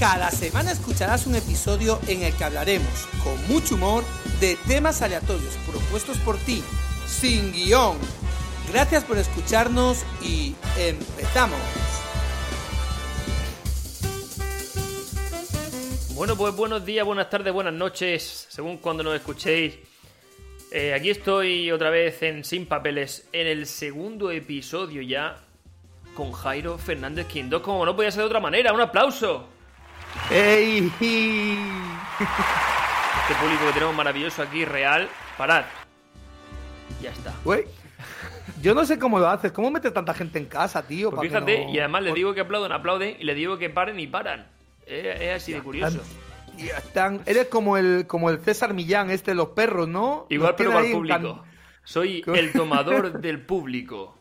Cada semana escucharás un episodio en el que hablaremos, con mucho humor, de temas aleatorios propuestos por ti, sin guion. Gracias por escucharnos y empezamos. Bueno, pues buenos días, buenas tardes, buenas noches, según cuando nos escuchéis. Eh, aquí estoy otra vez en Sin Papeles, en el segundo episodio ya, con Jairo Fernández Quindó, como no podía ser de otra manera. ¡Un aplauso! ¡Ey! Este público que tenemos maravilloso aquí, real. Parad. Ya está. Güey, yo no sé cómo lo haces. ¿Cómo metes tanta gente en casa, tío? Pues fíjate, no- y además le digo que aplauden, aplauden, y le digo que paren y paran. Es, es así de curioso. Están- Eres como el, como el César Millán, este de los perros, ¿no? Igual, pero en público. Soy el tomador del público.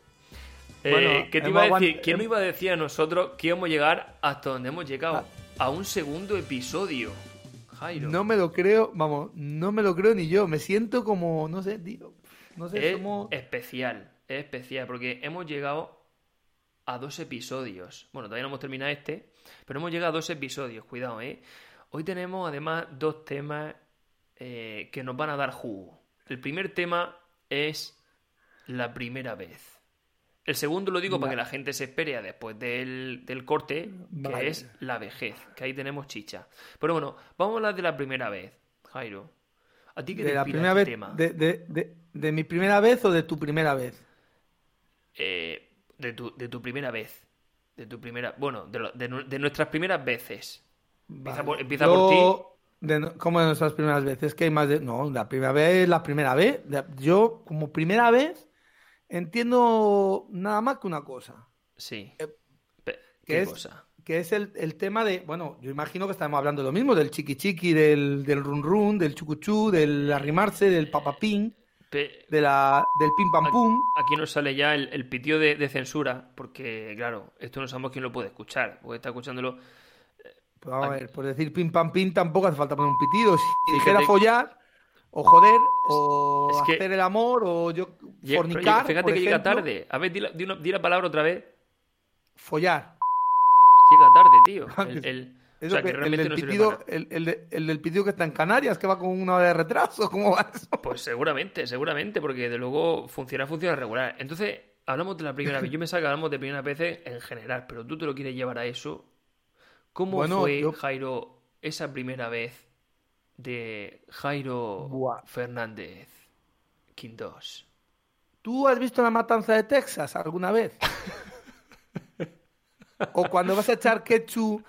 Eh, Bueno, ¿Qué te iba a decir? ¿Quién nos iba a decir a nosotros que íbamos a llegar hasta donde hemos llegado? Ah. A un segundo episodio. Jairo. No me lo creo, vamos, no me lo creo ni yo. Me siento como, no sé, tío. No sé, es como... especial, es especial, porque hemos llegado a dos episodios. Bueno, todavía no hemos terminado este, pero hemos llegado a dos episodios, cuidado, ¿eh? Hoy tenemos además dos temas eh, que nos van a dar jugo. El primer tema es la primera vez. El segundo lo digo para que la gente se espere a después del, del corte, que es la vejez, que ahí tenemos chicha. Pero bueno, vamos a hablar de la primera vez, Jairo. ¿A ti qué te de la inspira primera este vez, tema? de, de- de- de mi primera vez o de tu primera vez? eh, de, tu, de tu primera vez. De tu primera. Bueno, de, lo- de nu- de nuestras primeras veces. Empieza, por, empieza Yo- por ti. ¿Cómo de nuestras primeras veces? Que hay más de. No, la primera vez, la primera vez. Yo, como primera vez, entiendo nada más que una cosa. Sí. eh, Pe- que ¿Qué es- cosa? Que es el, el tema de. Bueno, yo imagino que estamos hablando de lo mismo: del chiqui chiqui, del, del run run, del chucuchú, del arrimarse, del papapín, Pe- de la, del pim pam pum. Aquí nos sale ya el, el pitido de, de censura, porque, claro, esto no sabemos quién lo puede escuchar, porque está escuchándolo. Pues vamos a ver, por decir pim pam pim tampoco hace falta poner un pitido. Si dijera follar, o joder, o Es que- hacer el amor, o yo fornicar. fíjate por que llega tarde. A ver, di la, di una- di la palabra otra vez. Follar. Llega tarde, tío. El, el- o sea, que que el, del no pitido, el, el de- el del pitido que está en Canarias, que va con una hora de retraso. ¿Cómo va eso? Pues seguramente, seguramente, porque de luego funciona, funciona regular. Entonces, hablamos de la primera vez. Yo me que hablamos de primeras veces en general, pero tú te lo quieres llevar a eso. ¿Cómo Bueno, fue, yo- Jairo, esa primera vez de Jairo Buah. Fernández Quintos? ¿Tú has visto la matanza de Texas alguna vez? o cuando vas a echar ketchup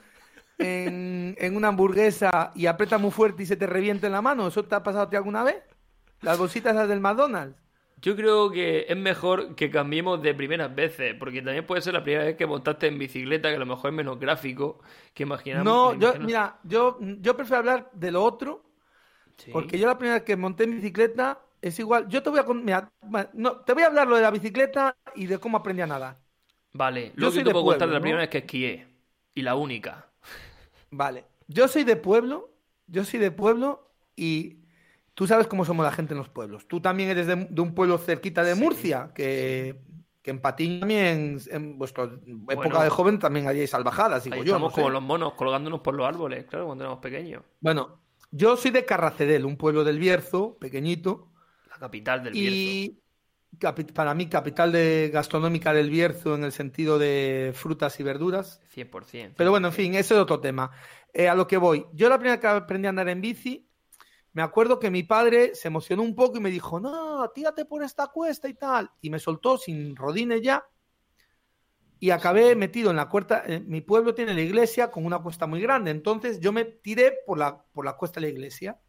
en, en una hamburguesa y aprieta muy fuerte y se te revienta en la mano. ¿Eso te ha pasado a ti alguna vez? Las bolsitas esas del McDonald's. Yo creo que es mejor que cambiemos de primeras veces, porque también puede ser la primera vez que montaste en bicicleta, que a lo mejor es menos gráfico que imaginamos. No, yo, mira, yo, yo prefiero hablar de lo otro, Sí. porque yo la primera vez que monté en bicicleta es igual. Yo te voy a, mira, no, te voy a hablar lo de la bicicleta y de cómo aprendí a nadar. Vale, Yo soy yo te de puedo contar de la ¿no? primera vez que esquié. Y la única. Vale. Yo soy de pueblo, yo soy de pueblo y tú sabes cómo somos la gente en los pueblos. Tú también eres de, de un pueblo cerquita de Sí. Murcia, que, que en Patiño también, en vuestra época Bueno. de joven también haríais salvajadas, digo Ahí yo. estamos no sé. como los monos colgándonos por los árboles, claro, cuando éramos pequeños. Bueno, yo soy de Carracedel, un pueblo del Bierzo, pequeñito, La capital del Bierzo. y para mí capital de gastronómica del Bierzo en el sentido de frutas y verduras. 100%. Pero bueno, en fin, ese es otro tema. Eh, a lo que voy. Yo la primera vez que aprendí a andar en bici, me acuerdo que mi padre se emocionó un poco y me dijo, no, tírate por esta cuesta y tal. Y me soltó sin rodines ya. Y acabé metido en la cuesta. eh, mi pueblo tiene la iglesia con una cuesta muy grande. Entonces yo me tiré por la, por la cuesta de la iglesia.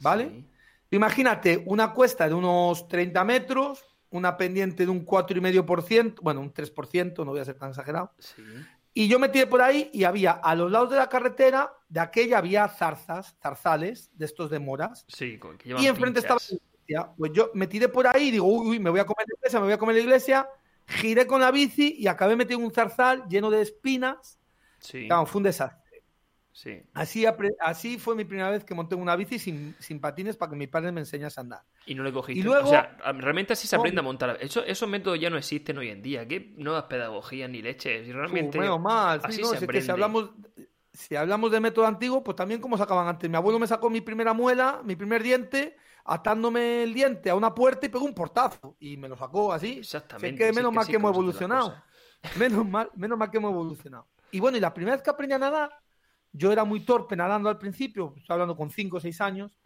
¿Vale? Sí. Imagínate una cuesta de unos 30 metros, una pendiente de un 4,5%, bueno, un 3%, no voy a ser tan exagerado. Sí. Y yo me tiré por ahí y había a los lados de la carretera, de aquella había zarzas, zarzales, de estos de moras. Sí, con- que Y enfrente pinchas. estaba la iglesia. Pues yo me tiré por ahí y digo, uy, uy, me voy a comer la iglesia, me voy a comer la iglesia. Giré con la bici y acabé metido en un zarzal lleno de espinas. Sí, Claro, fue un desastre. sí. Así, así fue mi primera vez que monté una bici sin, sin patines para que mi padre me enseñase a andar. Y no le cogiste. Y luego- O sea, realmente así se aprende a montar. Eso, esos métodos ya no existen hoy en día. ¿Qué nuevas pedagogías ni leches? Realmente. Menos mal, sí, así no, se es que aprende. si hablamos, si hablamos de método antiguo, pues también como sacaban antes. Mi abuelo me sacó mi primera muela, mi primer diente, atándome el diente a una puerta y pegó un portazo. Y me lo sacó así. Exactamente. Si es que sí, menos mal sí, que hemos evolucionado. Menos mal, menos mal que hemos evolucionado. Y bueno, y la primera vez que aprendí a nadar, yo era muy torpe nadando al principio, estoy hablando con 5 o 6 años.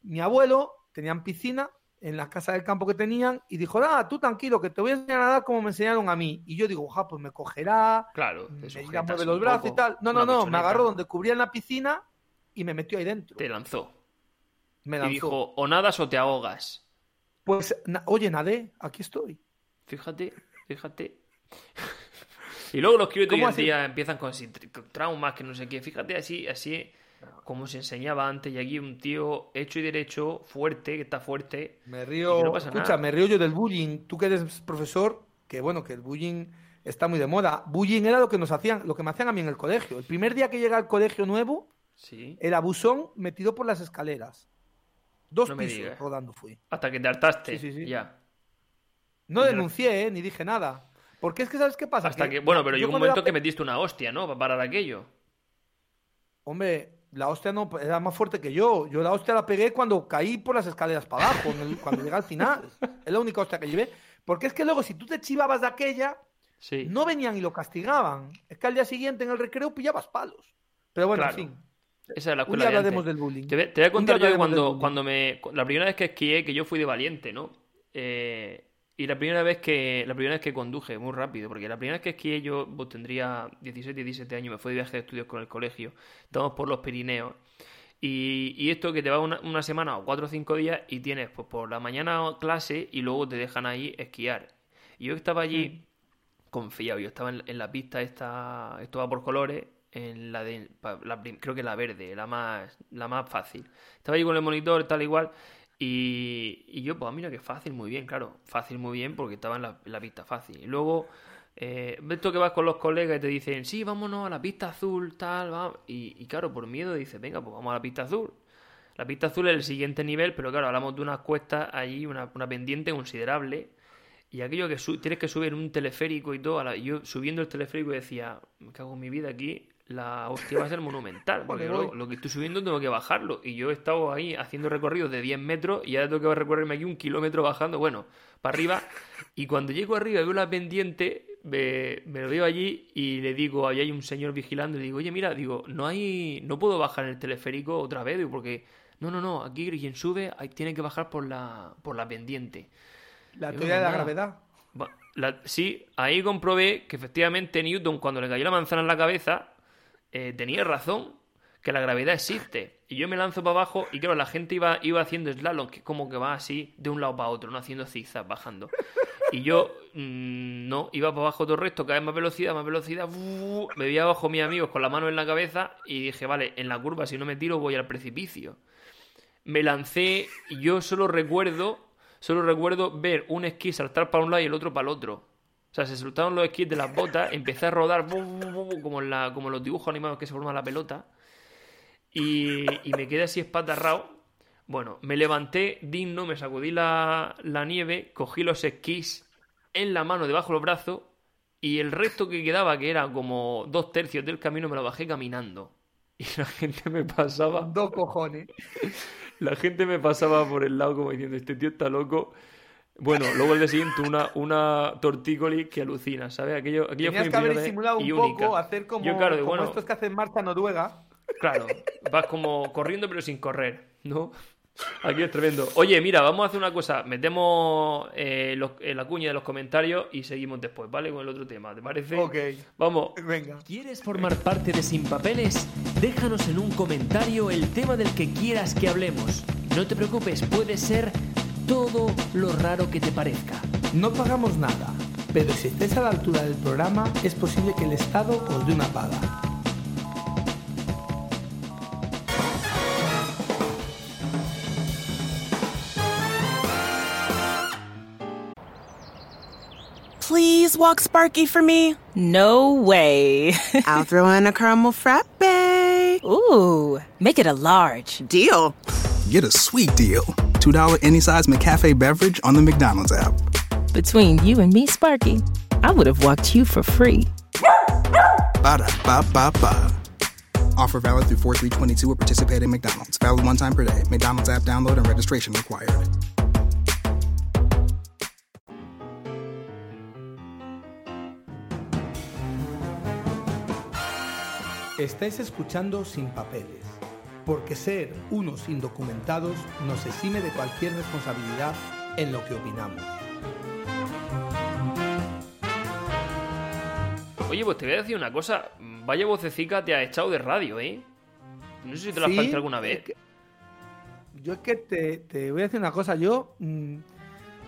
Mi abuelo tenían piscina en la casa del campo que tenían y dijo, ah, tú tranquilo, que te voy a enseñar a nadar como me enseñaron a mí. Y yo digo, ja, pues me cogerá, Claro, me ya mueve los brazos poco, y tal. No, no, no, me agarró donde cubría en la piscina y me metió ahí dentro. Te lanzó. Me Y lanzó. dijo, o nadas o te ahogas. Pues, oye, nadé, aquí estoy. Fíjate, fíjate. y luego los críos hoy ¿Cómo en día empiezan con traumas, que no sé qué. Fíjate así, así como se enseñaba antes. Y aquí un tío hecho y derecho, fuerte, que está fuerte. Me río, no pasa escucha, nada. me río yo del bullying. Tú que eres profesor, que bueno, que el bullying está muy de moda. Bullying era lo que nos hacían, lo que me hacían a mí en el colegio. El primer día que llegué al colegio nuevo, Sí. el abusón metido por las escaleras. Dos No me pisos rodando fui. Hasta que te hartaste. Sí, sí, sí. Ya. No denuncié, eh, ni dije nada. Porque es que, ¿sabes qué pasa? Hasta que, bueno, pero llegó un cuando era momento que metiste una hostia, ¿no? Para parar aquello. Hombre, la hostia no era más fuerte que yo. Yo la hostia la pegué cuando caí por las escaleras para abajo, el- cuando llegué al final. Es la única hostia que llevé. Porque es que luego, si tú te chivabas de aquella, Sí. no venían y lo castigaban. Es que al día siguiente en el recreo pillabas palos. Pero bueno, Claro. en fin. Esa es la Un escuela día de hablaremos del bullying. Te, voy- te voy a Un contar día yo cuando, cuando me. La primera vez que esquié, que yo fui de valiente, ¿no? Eh, y la primera vez que. La primera vez que conduje, muy rápido, porque la primera vez que esquié yo pues, tendría 16, 17 años, me fui de viaje de estudios con el colegio. Estamos por los Pirineos. Y, y esto que te va una, una semana o cuatro o cinco días y tienes pues por la mañana clase y luego te dejan ahí esquiar. Y yo estaba allí confiado, yo estaba en, en la pista esta, esto va por colores, en la de, la creo que la verde, la más, la más fácil. Estaba allí con el monitor, tal igual, y, yo, pues mira que fácil, muy bien, claro, fácil, muy bien, porque estaba en la, pista fácil. Y luego, eh, ves tú que vas con los colegas y te dicen, sí, vámonos a la pista azul, tal, va. Y, y claro, por miedo dices, venga, pues vamos a la pista azul. La pista azul es el siguiente nivel, pero claro, hablamos de unas cuestas allí, una, una pendiente considerable. Y aquello que tienes que subir un teleférico y todo, yo subiendo el teleférico decía, me cago en mi vida aquí, la hostia va a ser monumental, porque Vale, lo, que estoy subiendo tengo que bajarlo. Y yo he estado ahí haciendo recorridos de 10 metros y ahora tengo que recorrerme aquí un kilómetro bajando, bueno, para arriba. Y cuando llego arriba y veo la pendiente, me, me lo veo allí y le digo, ahí hay un señor vigilando, y le digo, oye, mira, digo, no hay, no puedo bajar en el teleférico otra vez, digo, porque, no, no, no, aquí quien sube ahí tiene que bajar por la, por la pendiente. La teoría de la gravedad. La- sí, ahí comprobé que efectivamente Newton, cuando le cayó la manzana en la cabeza, eh, tenía razón, que la gravedad existe. Y yo me lanzo para abajo y claro, la gente iba, iba haciendo slalom, que como que va así de un lado para otro, no haciendo zigzag, bajando. Y yo, mm, no, iba para abajo todo el resto, cada vez más velocidad, más velocidad. Me vi abajo mis amigos con la mano en la cabeza y dije, vale, en la curva, si no me tiro, voy al precipicio me lancé y yo solo recuerdo, solo recuerdo ver un esquí saltar para un lado y el otro para el otro. O sea, se soltaron los esquís de las botas, empecé a rodar como, en la, como en los dibujos animados que se forma la pelota y, y me quedé así espatarrado. Bueno, me levanté digno, me sacudí la, la nieve, cogí los esquís en la mano debajo del brazo y el resto que quedaba, que era como dos tercios del camino, me lo bajé caminando. Y la gente me pasaba Dos cojones. la gente me pasaba por el lado como diciendo, este tío está loco. Bueno, luego el día siguiente una, una tortícoli que alucina, ¿sabes? Aquello, aquello Tenías fue que haber disimulado un poco, hacer como, Yo, claro, como bueno, estos que hacen marcha noruega. claro, vas como corriendo pero sin correr, ¿no? Aquí es tremendo. Oye, mira, vamos a hacer una cosa. Metemos eh, los- eh, la cuña de los comentarios y seguimos después, ¿vale? Con el otro tema, ¿te parece? Ok, Vamos. venga. ¿Quieres formar parte de Sin Papeles? Déjanos en un comentario el tema del que quieras que hablemos. No te preocupes, puede ser todo lo raro que te parezca. No pagamos nada, pero si estés a la altura del programa, es posible que el Estado os dé una paga. Please walk Sparky for me. No way. I'll throw in a caramel frappe. Ooh, make it a large. Deal. Get a sweet deal. $2 any size McCafe beverage on the McDonald's app. Between you and me, Sparky, I would have walked you for free. Ba da ba ba ba. Offer valid through 4322 at participating McDonald's. Valid one time per day. McDonald's app download and registration required. Estáis escuchando Sin Papeles, porque ser unos indocumentados nos exime de cualquier responsabilidad en lo que opinamos. Oye, pues te voy a decir una cosa. Vaya vocecica te ha echado de radio, ¿eh? No sé si te lo has Sí, alguna vez. es que- Yo es que te, te voy a decir una cosa, yo mm,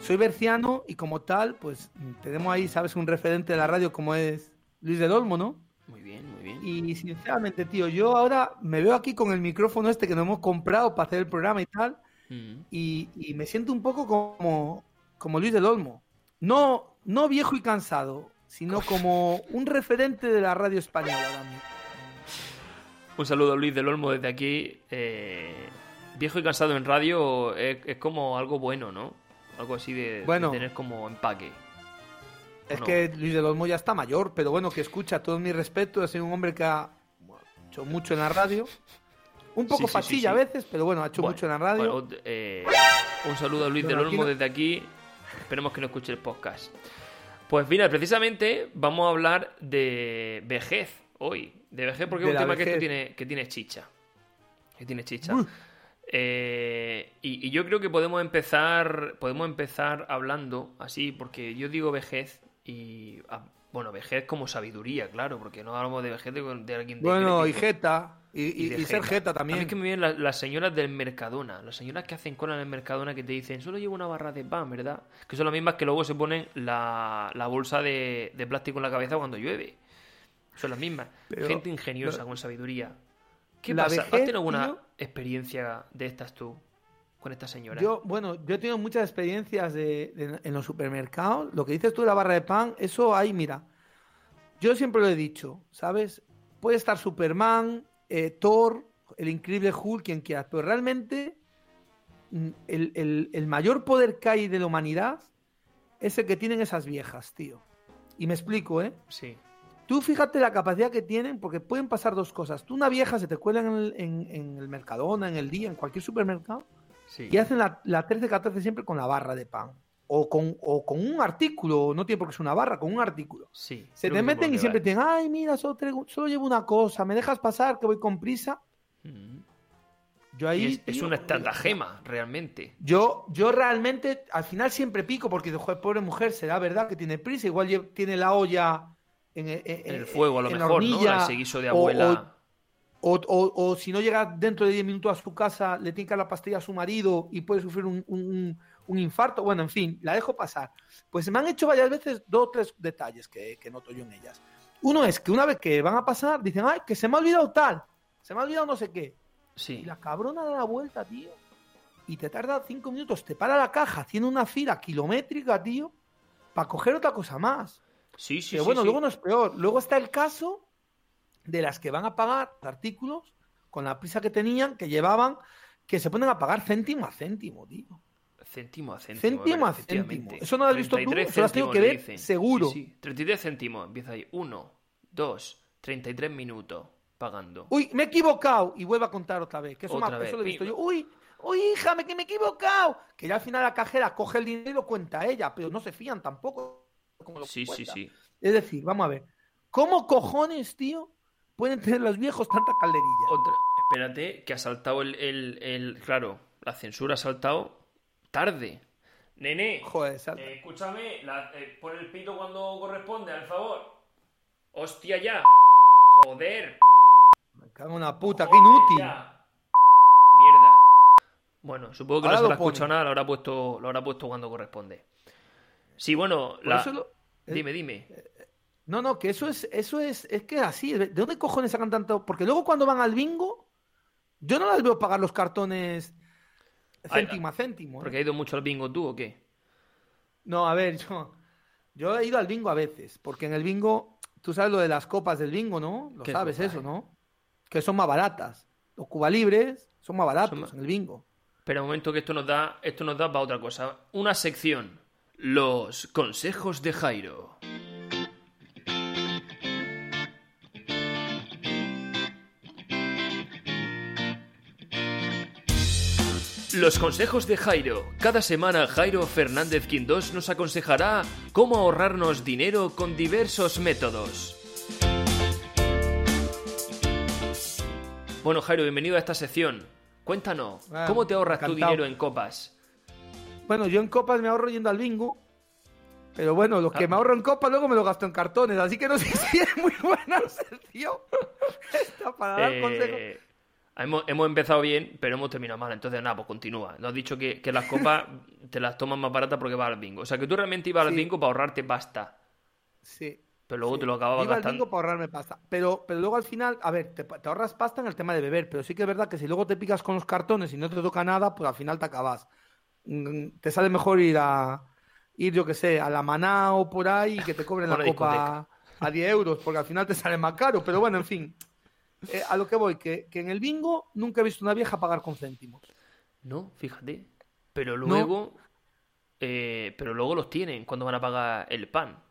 soy berciano y como tal, pues mm, tenemos ahí, sabes, un referente de la radio como es Luis del Olmo, ¿no? Muy bien, muy bien. Y sinceramente, tío, yo ahora me veo aquí con el micrófono este que nos hemos comprado para hacer el programa y tal, Mm. y, y me siento un poco como, como Luis del Olmo. No, no viejo y cansado, sino como un referente de la radio española ahora mismo. Un saludo a Luis del Olmo desde aquí. Eh, viejo y cansado en radio es, es como algo bueno, ¿no? Algo así de, tener como empaque. Es no? que Luis del Olmo ya está mayor, pero bueno, que escucha todo mi respeto, es un hombre que ha hecho mucho en la radio. Un poco Sí, sí. a veces, pero bueno, ha hecho Bueno, mucho en la radio. bueno, eh, un saludo a Luis del Olmo desde aquí. Esperemos que no escuche el podcast. Pues mira, precisamente vamos a hablar de vejez hoy. De vejez porque De es un tema que tiene, que tiene chicha. Que tiene chicha. Eh, y, y yo creo que podemos empezar, podemos empezar hablando así, porque yo digo vejez y ah, bueno, vejez como sabiduría, claro, porque no hablamos de vejez de, de alguien bueno, y jeta, y, y- de y ser jeta también. A mí es que me vienen las, las señoras del Mercadona, las señoras que hacen cola en el Mercadona que te dicen, solo llevo una barra de pan, ¿verdad? Que son las mismas que luego se ponen la, la bolsa de, de plástico en la cabeza cuando llueve. Son las mismas. Pero- Gente ingeniosa, pero- con sabiduría. ¿Qué pasa? ¿Has tenido alguna tío- experiencia de estas tú con esta señora? Yo, bueno, yo he tenido muchas experiencias de, de- en los supermercados. Lo que dices tú de la barra de pan, eso ahí, mira. Yo siempre lo he dicho, ¿sabes? Puede estar Superman, eh, Thor, el increíble Hulk, quien quieras, pero realmente mm, el, el- el mayor poder que hay de la humanidad es el que tienen esas viejas, tío. Y me explico, ¿eh? Sí. Tú fíjate la capacidad que tienen, porque pueden pasar dos cosas. Tú, una vieja, se te cuela en el, en- en el Mercadona, en el día, en cualquier supermercado, Sí. y hacen la, la 13-14 siempre con la barra de pan. O con, o con un artículo, no tiene por qué ser una barra, con un artículo. Sí, Se te meten y siempre te dicen, ay, mira, solo, traigo- solo llevo una cosa, ¿me dejas pasar que voy con prisa? Mm. Yo ahí... Es, es tío, una estratagema, realmente. Yo, yo realmente, al final siempre pico, porque joder, pobre mujer, será verdad que tiene prisa, igual tiene la olla en, en- En el fuego, a lo mejor, ¿no? hornilla, Ese guiso de o- o- abuela. O, o- o si no llega dentro de 10 minutos a su casa, le tiene que dar la pastilla a su marido y puede sufrir un, un- un infarto. Bueno, en fin, la dejo pasar. Pues me han hecho varias veces dos o tres detalles que, que noto yo en ellas. Uno es que una vez que van a pasar, dicen, ay, que se me ha olvidado tal, se me ha olvidado no sé qué. Y Sí. la cabrona da la vuelta, tío. Y te tarda cinco minutos, te para la caja haciendo una fila kilométrica, tío, para coger otra cosa más. Sí, sí, Pero sí, bueno, sí. luego no es peor. Luego está el caso de las que van a pagar artículos con la prisa que tenían, que llevaban, que se ponen a pagar céntimo a céntimo, tío. Céntimo a céntimo. Céntimo a céntimo. Eso no lo has visto tú, 33 eso lo has tenido que ver seguro. Sí, sí. 33 céntimos. Empieza ahí. 1, 2, 33 minutos pagando. Uy, me he equivocado. Y vuelve a contar otra vez. Que eso, Otra vez. eso lo he visto yo. Uy, uy, hija, me, que me he equivocado. Que ya al final la cajera coge el dinero y lo cuenta ella, pero no se fían tampoco. como lo Sí, sí, sí. Es decir, vamos a ver. ¿Cómo cojones, tío, pueden tener los viejos tanta calderilla? Otra. Espérate, que ha saltado el, el, el- Claro, la censura ha saltado tarde. Nene, Joder, salta. eh, escúchame, la- eh, pon el pito cuando corresponde, al favor. Hostia ya. Joder. Me cago en una puta, qué inútil. ya. Mierda. Bueno, supongo que Ahora no se lo ha escuchado nada, lo habrá puesto, lo habrá puesto cuando corresponde. Sí, bueno, Por la- lo- eh, dime, dime. No, no, que eso es, eso es, es que así, ¿de dónde cojones sacan tanto? Porque luego cuando van al bingo, yo no las veo pagar los cartones céntimo a céntimo. ¿eh? ¿Porque ha ido mucho al bingo tú o qué? No, a ver, yo, yo he ido al bingo a veces, porque en el bingo, tú sabes lo de las copas del bingo, ¿no? Lo ¿Qué sabes eso, ¿no? Que son más baratas. Los Cuba Libres son más baratos Son más- en el bingo. Espera un momento que esto nos da, esto nos da para otra cosa. Una sección. Los consejos de Jairo. Los consejos de Jairo. Cada semana Jairo Fernández Quindós nos aconsejará cómo ahorrarnos dinero con diversos métodos. Bueno, Jairo, bienvenido a esta sección. Cuéntanos, Ah, ¿cómo te ahorras tu dinero en copas? Bueno, yo en copas me ahorro yendo al bingo. Pero bueno, lo que Ah. me ahorro en copas luego me lo gasto en cartones. Así que no sé si es muy buena sección. Esta para dar Eh, consejos. Hemos, hemos empezado bien, pero hemos terminado mal. Entonces, nada, pues continúa. Nos has dicho que, que las copas te las tomas más baratas porque vas al bingo. O sea, que tú realmente ibas al bingo para ahorrarte pasta. Sí. Pero luego sí. te lo acababas Iba al bingo para ahorrarme pasta. Pero, pero luego al final, a ver, te, te ahorras pasta en el tema de beber. Pero sí que es verdad que si luego te picas con los cartones y no te toca nada, pues al final te acabas. Mm, Te sale mejor ir a. Ir, yo que sé, a la maná o por ahí y que te cobren la copa a 10 euros, porque al final te sale más caro. Pero bueno, en fin. Eh, a lo que voy, que, que en el bingo nunca he visto una vieja pagar con céntimos. No, fíjate. Pero luego. eh, pero luego los tienen cuando van a pagar el pan. en el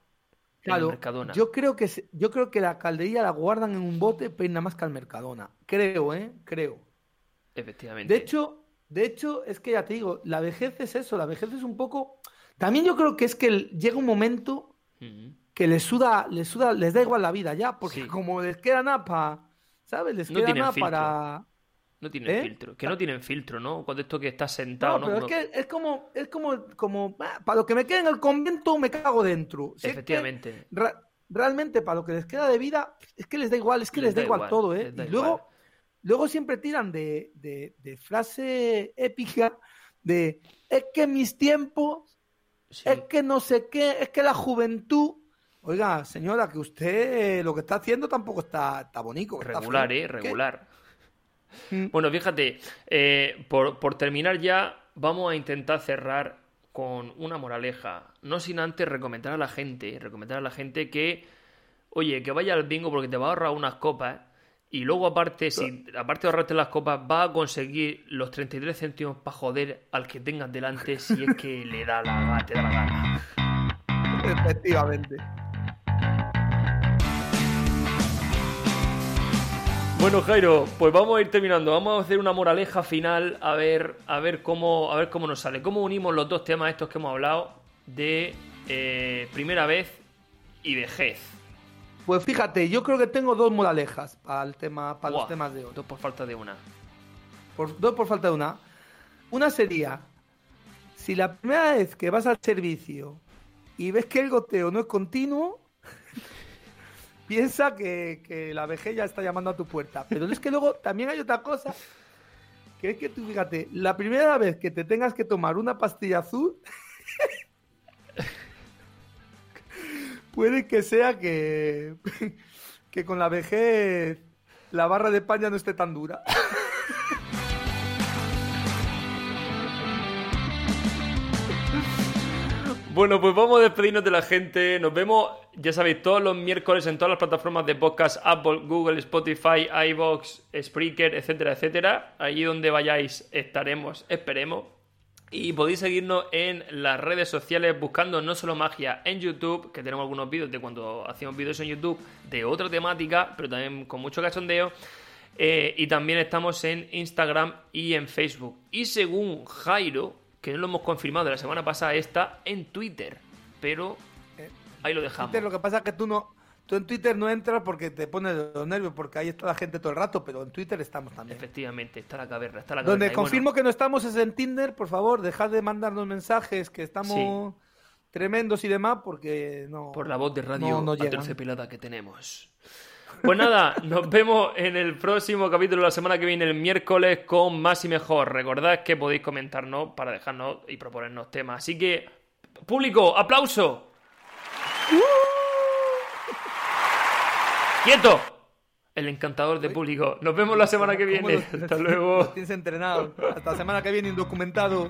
Claro, Mercadona. yo creo que yo creo que la caldería la guardan en un bote, pero nada más que al Mercadona. Creo, ¿eh? Creo. Efectivamente. De hecho, de hecho, es que ya te digo, la vejez es eso, la vejez es un poco. También yo creo que es que llega un momento que les suda, les suda, les da igual la vida ya, porque Sí. como les queda nada para, ¿sabes? Les No queda nada filtro. para. No tienen ¿Eh? filtro. Que no tienen filtro, ¿no? Cuando esto que estás sentado, No, pero es que es como, es como, como, ah, para lo que me queda en el convento me cago dentro. Si es que Efectivamente. realmente para lo que les queda de vida, es que les da igual, es que les, da, igual, todo, ¿eh? Y luego, igual. luego siempre tiran de, de, de frase épica de es que mis tiempos, Sí. es que no sé qué, es que la juventud. Oiga, señora, que usted lo que está haciendo tampoco está, está bonito. está Regular. ¿eh? Regular. Mm. Bueno, fíjate, eh, por, por terminar ya, vamos a intentar cerrar con una moraleja. No sin antes recomendar a la gente, recomendar a la gente que, oye, que vaya al bingo porque te va a ahorrar unas copas y luego aparte, si aparte de ahorrarte las copas, va a conseguir los 33 céntimos para joder al que tengas delante si es que le da la, te da la gana. Efectivamente. Bueno, Jairo, pues vamos a ir terminando. Vamos a hacer una moraleja final a ver, a ver cómo, a ver cómo nos sale. Cómo unimos los dos temas estos que hemos hablado de eh, primera vez y vejez. Pues fíjate, yo creo que tengo dos moralejas para el tema, para los temas de hoy. Dos por falta de una. Por, dos por falta de una. Una sería, si la primera vez que vas al servicio y ves que el goteo no es continuo, piensa que, que la vejez ya está llamando a tu puerta. Pero es que luego también hay otra cosa, que es que tú fíjate, la primera vez que te tengas que tomar una pastilla azul, puede que sea que, que con la vejez la barra de pan ya no esté tan dura. Bueno, pues vamos a despedirnos de la gente. Nos vemos, ya sabéis, todos los miércoles en todas las plataformas de podcast: Apple, Google, Spotify, iBox, Spreaker, etcétera, etcétera. Allí donde vayáis estaremos, esperemos. Y podéis seguirnos en las redes sociales buscando no solo magia en YouTube, que tenemos algunos vídeos de cuando hacíamos vídeos en YouTube de otra temática, pero también con mucho cachondeo. Eh, y también estamos en Instagram y en Facebook. Y según Jairo, que no lo hemos confirmado de la semana pasada, está en Twitter. Pero ahí lo dejamos. Twitter, lo que pasa es que tú no, tú en Twitter no entras porque te pones los nervios, porque ahí está la gente todo el rato, pero en Twitter estamos también. Efectivamente, está la caverna, está la Donde caverna. Bueno, confirmo que no estamos es en Tinder, por favor, dejad de mandarnos mensajes que estamos tremendos y demás, porque no. por la voz de radio no, no aterciopelada que tenemos. Pues nada, nos vemos en el próximo capítulo la semana que viene, el miércoles, con más y mejor. Recordad que podéis comentarnos para dejarnos y proponernos temas. Así que, público, aplauso. ¡Quieto! El encantador de público. Nos vemos la semana que ¿Cómo viene. Hasta luego. Los tienes entrenados. Hasta la semana que viene, indocumentados.